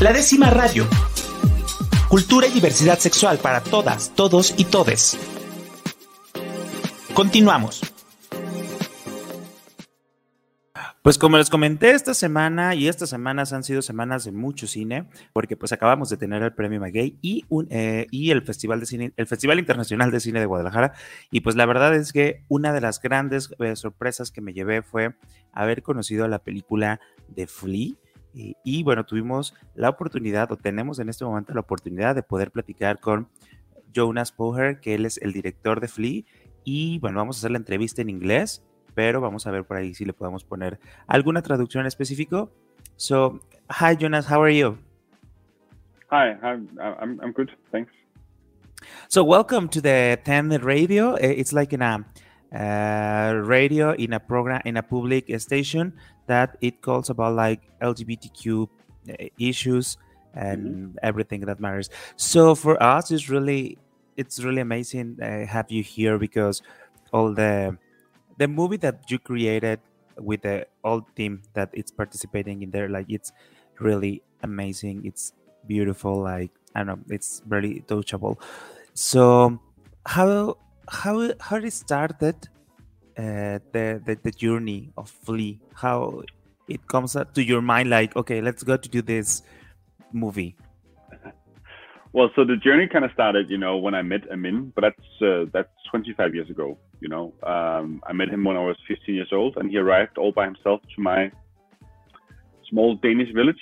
La décima radio. Cultura y diversidad sexual para todas, todos y todes. Continuamos. Pues como les comenté esta semana y estas semanas han sido semanas de mucho cine, porque pues acabamos de tener el Premio Maguey y, un, eh, y el Festival de Cine, el Festival Internacional de Cine de Guadalajara. Y pues la verdad es que una de las grandes eh, sorpresas que me llevé fue haber conocido la película de Flea. Y, y, bueno, tuvimos la oportunidad, o tenemos en este momento la oportunidad de poder platicar con Jonas Poher, que él es el director de Flea. Y bueno, vamos a hacer la entrevista en inglés pero vamos a ver por ahí si le podemos poner alguna traducción específico. So, hi Jonas, how are you? Hi, I'm, I'm, I'm good, thanks. So, welcome to the 10 radio. It's like in a uh, radio in a program in a public station that it calls about like LGBTQ uh, issues and mm-hmm. everything that matters. So for us, it's really it's really amazing uh, have you here because all the the movie that you created with the old team that it's participating in there like it's really amazing it's beautiful like i don't know it's very touchable so how how how it started uh, the, the the journey of flee how it comes up to your mind like okay let's go to do this movie well so the journey kind of started you know when i met amin but that's uh, that's 25 years ago you know, um, I met him when I was 15 years old, and he arrived all by himself to my small Danish village.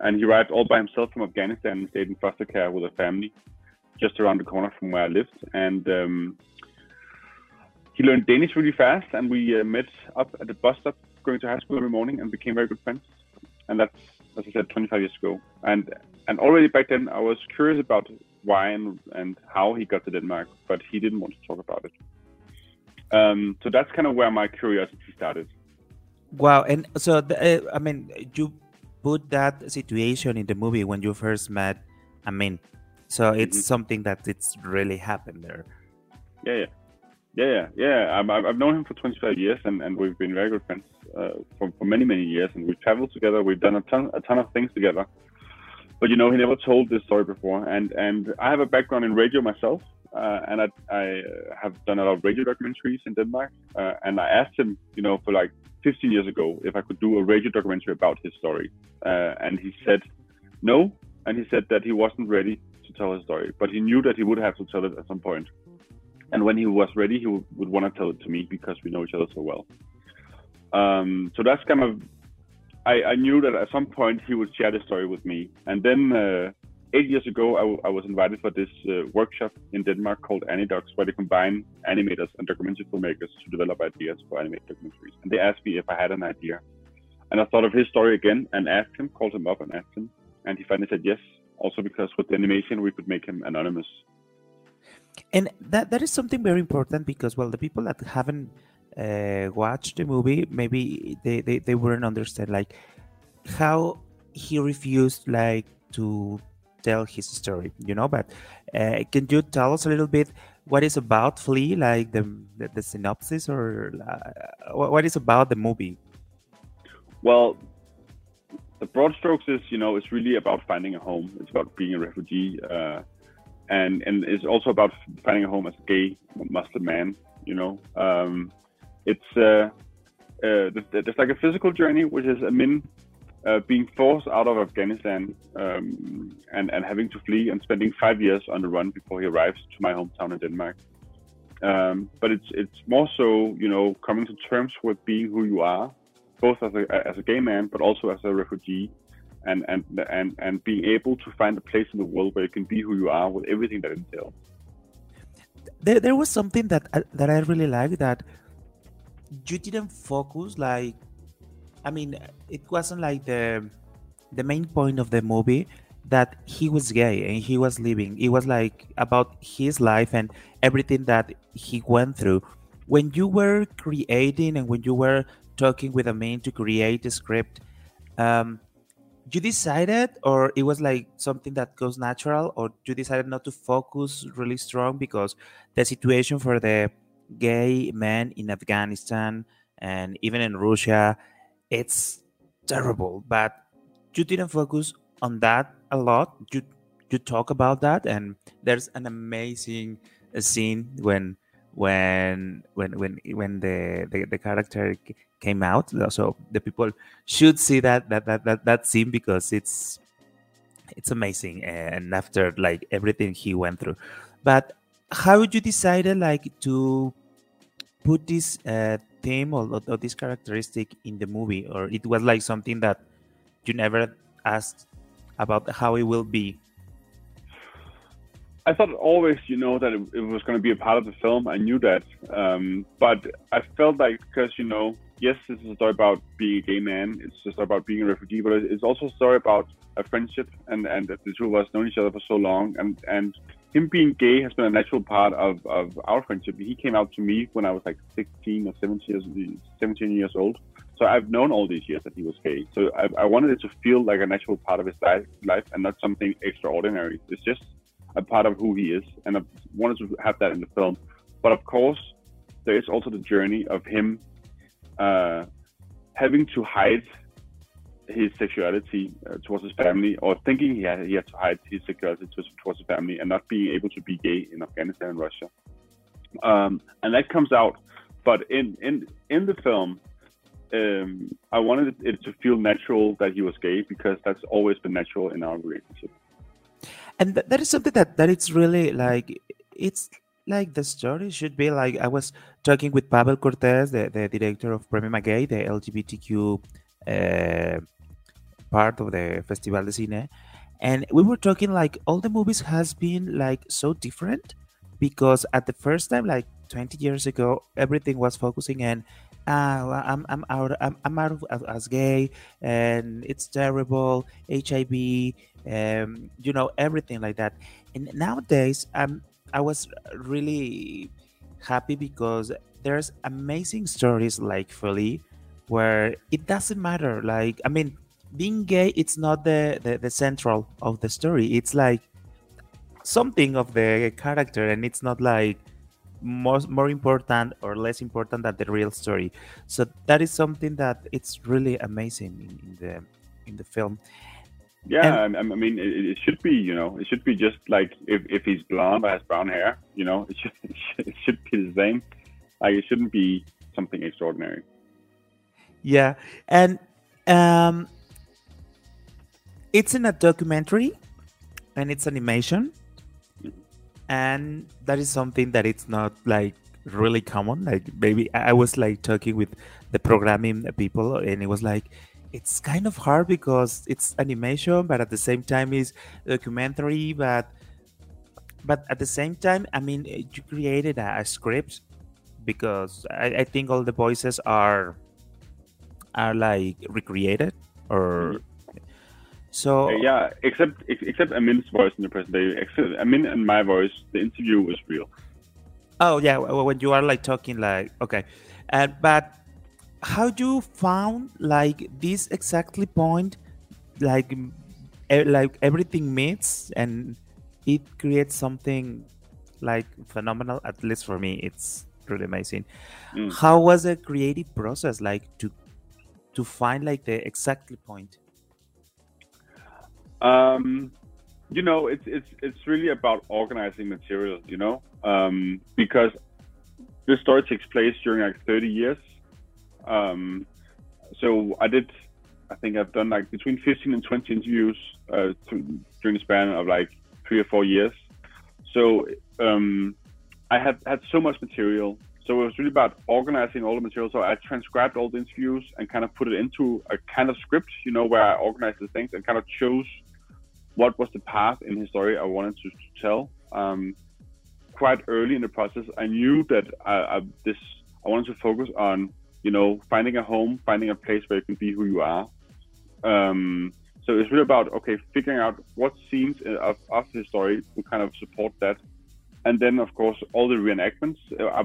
And he arrived all by himself from Afghanistan and stayed in foster care with a family just around the corner from where I lived. And um, he learned Danish really fast, and we uh, met up at the bus stop going to high school every morning and became very good friends. And that's, as I said, 25 years ago. And and already back then, I was curious about why and, and how he got to Denmark, but he didn't want to talk about it. Um, so that's kind of where my curiosity started. Wow, and so the, uh, I mean, you put that situation in the movie when you first met I mean, So it's mm-hmm. something that it's really happened there. Yeah, yeah, yeah, yeah. I've, I've known him for 25 years, and, and we've been very good friends uh, for, for many many years, and we've traveled together. We've done a ton a ton of things together. But you know, he never told this story before, and and I have a background in radio myself, uh, and I, I, have done a lot of radio documentaries in Denmark. Uh, and I asked him, you know, for like 15 years ago, if I could do a radio documentary about his story. Uh, and he said no, and he said that he wasn't ready to tell his story, but he knew that he would have to tell it at some point. And when he was ready, he would, would want to tell it to me because we know each other so well. Um, so that's kind of I, I, knew that at some point he would share the story with me. And then uh, eight years ago, I, was invited for this uh, workshop in Denmark called Anidox, where they combine animators and documentary filmmakers to develop ideas for animated documentaries. And they asked me if I had an idea. And I thought of his story again and asked him, called him up and asked him. And he finally said yes, also because with the animation, we could make him anonymous. And that, that is something very important because, well, the people that haven't uh, watched the movie, maybe they, they, they wouldn't understand, like, how he refused, like, to tell his story, you know. But uh, can you tell us a little bit what is about Flee, like the the, the synopsis, or uh, what is about the movie? Well, the broad strokes is, you know, it's really about finding a home. It's about being a refugee, uh, and and it's also about finding a home as a gay Muslim man. You know, um, it's uh, uh, there's like a physical journey, which is Amin uh, being forced out of Afghanistan um, and, and having to flee and spending five years on the run before he arrives to my hometown in Denmark. Um, but it's it's more so you know coming to terms with being who you are, both as a as a gay man, but also as a refugee, and and and and being able to find a place in the world where you can be who you are with everything that entails. There, there was something that uh, that I really liked that you didn't focus like I mean, it wasn't like the the main point of the movie that he was gay and he was living. It was like about his life and everything that he went through. When you were creating and when you were talking with a to create a script, um, you decided, or it was like something that goes natural, or you decided not to focus really strong because the situation for the gay men in Afghanistan and even in Russia it's terrible, but you didn't focus on that a lot. You you talk about that, and there's an amazing scene when when when when when the the, the character came out. So the people should see that that that that, that scene because it's it's amazing and after like everything he went through but how would you decided like to put this uh, theme or, or, this characteristic in the movie or it was like something that you never asked about how it will be I thought always, you know, that it, it was going to be a part of the film. I knew that, um, but I felt like because you know, yes, this is a story about being a gay man. It's a story about being a refugee, but it's also a story about a friendship and and the two of us known each other for so long, and and him being gay has been a natural part of, of our friendship. He came out to me when I was like 16 or 17 years, 17 years old. So I've known all these years that he was gay. So I, I wanted it to feel like a natural part of his life, life and not something extraordinary. It's just a part of who he is, and I wanted to have that in the film. But of course, there is also the journey of him uh, having to hide his sexuality uh, towards his family, or thinking he had, he had to hide his sexuality towards his family, and not being able to be gay in Afghanistan and Russia. Um, and that comes out, but in in in the film, um, I wanted it to feel natural that he was gay because that's always been natural in our relationship and th- that is something that that it's really like it's like the story should be like I was talking with Pavel Cortés, the, the director of Premio Maguey, the LGBTQ uh, part of the Festival de Cine, and we were talking like all the movies has been like so different because at the first time like 20 years ago everything was focusing in ah, I'm, I'm out I'm, I'm out of, as gay and it's terrible hiv um, you know everything like that. And nowadays um, i was really happy because there's amazing stories like Flee where it doesn't matter. Like i mean being gay it's not the, the, the central of the story. It's like something of the character and it's not like more more important or less important than the real story. So that is something that it's really amazing in, in the in the film yeah, and, I mean, it, it, should be, you know, it should be just like if, if he's blonde or has brown hair, you know, it should, it should, it should be the same. Like, it shouldn't be something extraordinary. Yeah. And um, it's in a documentary and it's animation. And that is something that it's not like really common. Like, maybe I was like talking with the programming people, and it was like, it's kind of hard because it's animation, but at the same time is documentary. But but at the same time, I mean, eh, you created a, a script because I, I, think all the voices are are like recreated or. Mm-hmm. So uh, yeah, except except Amin's voice in the presentation, except Amin and my voice, the interview was real. Oh yeah, when you are like talking like okay, and uh, but how you found like this exactly point like like everything meets and it creates something like phenomenal at least for me it's really amazing. Mm. how was the creative process like to to find like the exactly point? Um you know it's it's it's really about organizing material you know? Um because this story takes place during like 30 years um, so I did, I think I've done like between 15 and 20 interviews uh, during the span of like three or four years. So um, I had had so much material. So it was really about organizing all the material. So I transcribed all the interviews and kind of put it into a kind of script, you know, where I organized the things and kind of chose what was the path in his story I wanted to, to tell. Um, quite early in the process, I knew that I, I, this I wanted to focus on you know, finding a home, finding a place where you can be who you are. Um, so it's really about okay, figuring out what scenes of, of his story will kind of support that, and then of course all the reenactments. Uh, I,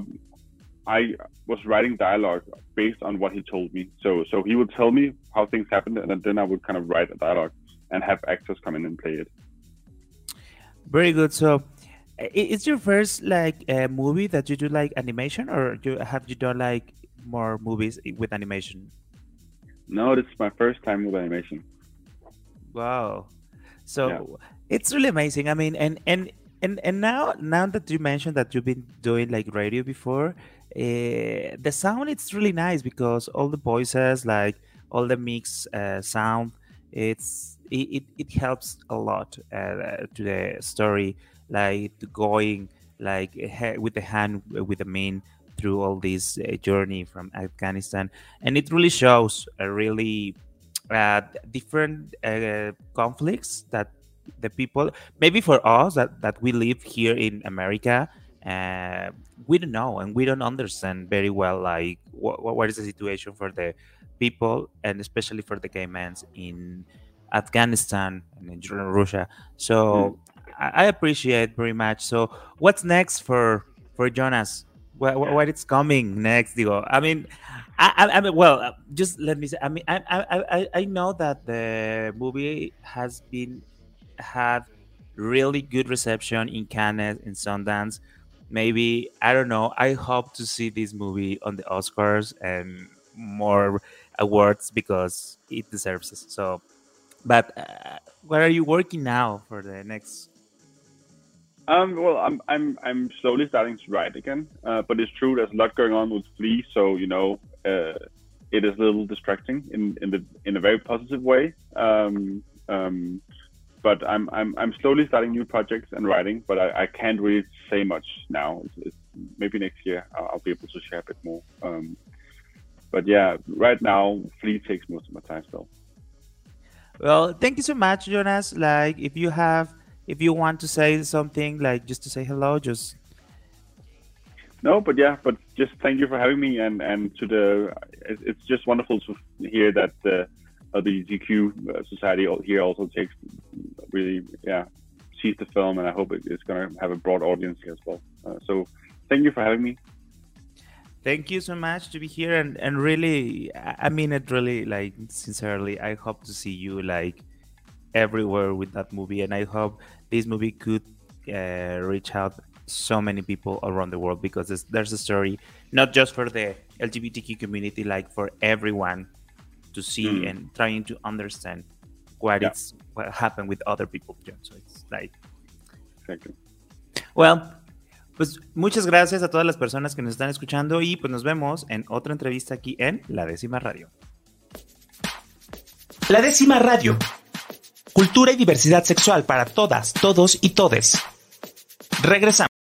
I was writing dialogue based on what he told me. So so he would tell me how things happened, and then I would kind of write a dialogue and have actors come in and play it. Very good. So it's your first like uh, movie that you do like animation, or you have you done like more movies with animation? No, this is my first time with animation. Wow. So yeah. it's really amazing. I mean, and and and and now now that you mentioned that you've been doing like radio before, uh, the sound it's really nice because all the voices, like all the mix uh, sound, it's it, it helps a lot uh, to the story, like going like with the hand with the main through all this uh, journey from Afghanistan, and it really shows a really uh, different uh, conflicts that the people maybe for us that, that we live here in America uh, we don't know and we don't understand very well like what, what is the situation for the people and especially for the gay men in Afghanistan and in Russia. So mm. I, I, appreciate very much. So what's next for for Jonas? What, it's coming next, Digo? I mean, I, I, I mean, well, just let me say. I mean, I, I, I know that the movie has been had really good reception in Cannes in Sundance. Maybe I don't know. I hope to see this movie on the Oscars and more awards because it deserves it. So, but uh, where are you working now for the next? Um, well, I'm I'm I'm slowly starting to write again. Uh, but it's true, there's a lot going on with Flee, so you know, uh, it is a little distracting in in the in a very positive way. Um, um, but I'm I'm I'm slowly starting new projects and writing, but I, I can't really say much now. It's, it's, maybe next year I'll, I'll, be able to share a bit more. Um, but yeah, right now Flee takes most of my time still. Well, thank you so much, Jonas. Like, if you have, if you want to say something, like just to say hello, just. No, but yeah, but just thank you for having me, and and to the, it's just wonderful to hear that the LGBTQ uh, society here also takes really, yeah, sees the film, and I hope it's going to have a broad audience here as well. Uh, so, thank you for having me thank you so much to be here and and really i mean it really like sincerely i hope to see you like everywhere with that movie and i hope this movie could uh, reach out so many people around the world because there's, there's a story not just for the lgbtq community like for everyone to see mm. and trying to understand what yeah. it's what happened with other people so it's like exactly. well Pues muchas gracias a todas las personas que nos están escuchando y pues nos vemos en otra entrevista aquí en La Décima Radio. La Décima Radio. Cultura y diversidad sexual para todas, todos y todes. Regresamos.